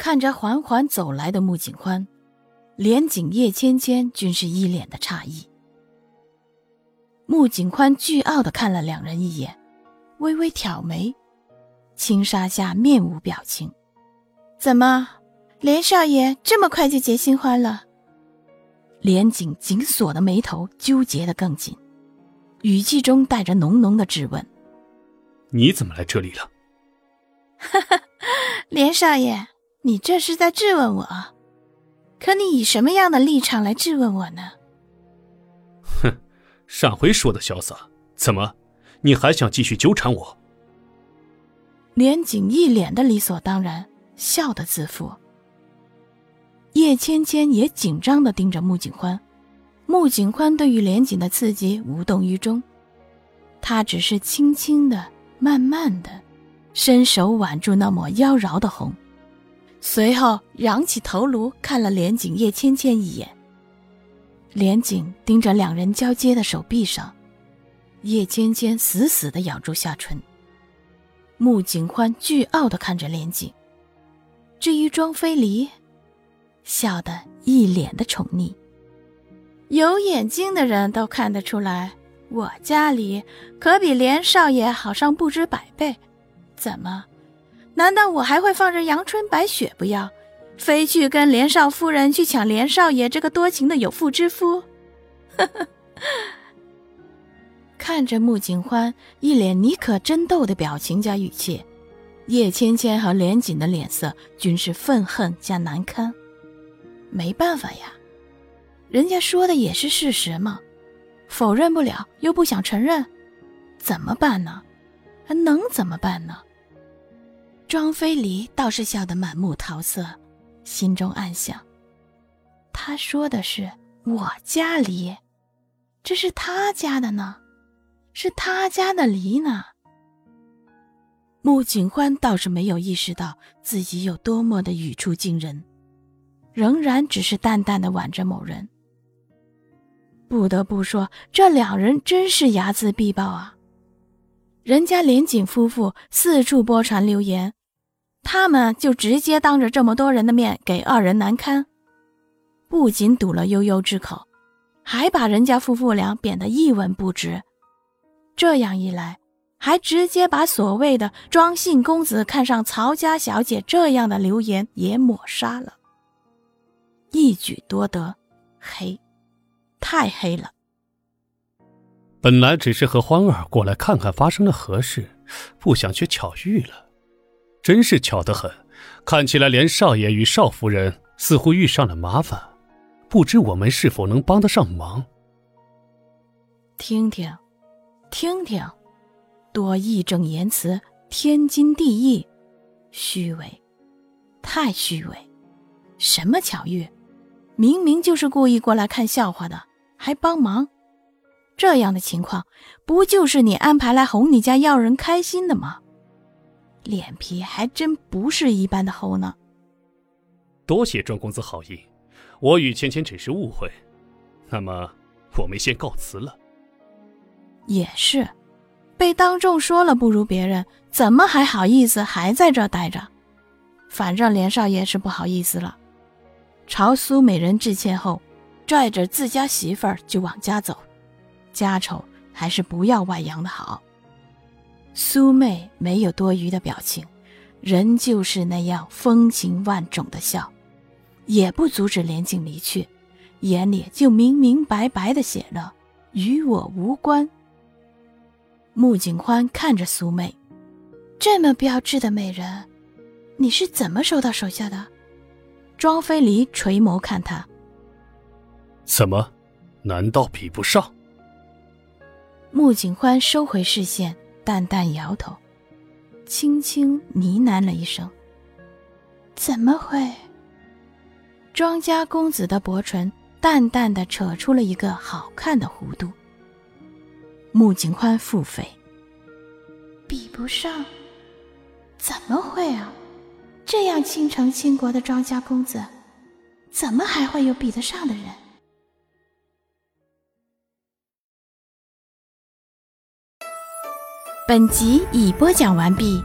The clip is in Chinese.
看着缓缓走来的穆景宽，连景叶芊芊均是一脸的诧异。穆景宽倨傲的看了两人一眼，微微挑眉，轻纱下面无表情。怎么，连少爷这么快就结新欢了？连景紧锁的眉头纠结的更紧，语气中带着浓浓的质问：“你怎么来这里了？”哈哈，连少爷。你这是在质问我，可你以什么样的立场来质问我呢？哼，上回说的潇洒，怎么，你还想继续纠缠我？连景一脸的理所当然，笑得自负。叶芊芊也紧张的盯着穆景欢，穆景欢对于连景的刺激无动于衷，他只是轻轻的、慢慢的，伸手挽住那抹妖娆的红。随后仰起头颅看了连景叶芊芊一眼。连景盯着两人交接的手臂上，叶芊芊死死的咬住下唇。穆景欢倨傲的看着连景。至于庄飞离，笑得一脸的宠溺。有眼睛的人都看得出来，我家里可比连少爷好上不知百倍。怎么？难道我还会放着阳春白雪不要，非去跟连少夫人去抢连少爷这个多情的有妇之夫？看着穆景欢一脸你可真逗的表情加语气，叶芊芊和连锦的脸色均是愤恨加难堪。没办法呀，人家说的也是事实嘛，否认不了又不想承认，怎么办呢？还能怎么办呢？庄飞离倒是笑得满目桃色，心中暗想：“他说的是我家梨，这是他家的呢，是他家的梨呢。”穆景欢倒是没有意识到自己有多么的语出惊人，仍然只是淡淡的挽着某人。不得不说，这两人真是睚眦必报啊！人家连锦夫妇四处播传流言。他们就直接当着这么多人的面给二人难堪，不仅堵了悠悠之口，还把人家夫妇俩贬得一文不值。这样一来，还直接把所谓的庄信公子看上曹家小姐这样的流言也抹杀了，一举多得，黑，太黑了。本来只是和欢儿过来看看发生了何事，不想却巧遇了。真是巧得很，看起来连少爷与少夫人似乎遇上了麻烦，不知我们是否能帮得上忙？听听，听听，多义正言辞，天经地义，虚伪，太虚伪！什么巧遇？明明就是故意过来看笑话的，还帮忙？这样的情况，不就是你安排来哄你家要人开心的吗？脸皮还真不是一般的厚呢。多谢庄公子好意，我与芊芊只是误会，那么我们先告辞了。也是，被当众说了不如别人，怎么还好意思还在这待着？反正连少爷是不好意思了，朝苏美人致歉后，拽着自家媳妇儿就往家走，家丑还是不要外扬的好。苏妹没有多余的表情，仍旧是那样风情万种的笑，也不阻止连景离去，眼里就明明白白的写了“与我无关”。穆景欢看着苏妹，这么标致的美人，你是怎么收到手下的？庄飞离垂眸看他，怎么？难道比不上？穆景欢收回视线。淡淡摇头，轻轻呢喃了一声：“怎么会？”庄家公子的薄唇淡淡的扯出了一个好看的弧度。穆景宽腹诽：“比不上？怎么会啊？这样倾城倾国的庄家公子，怎么还会有比得上的人？”本集已播讲完毕。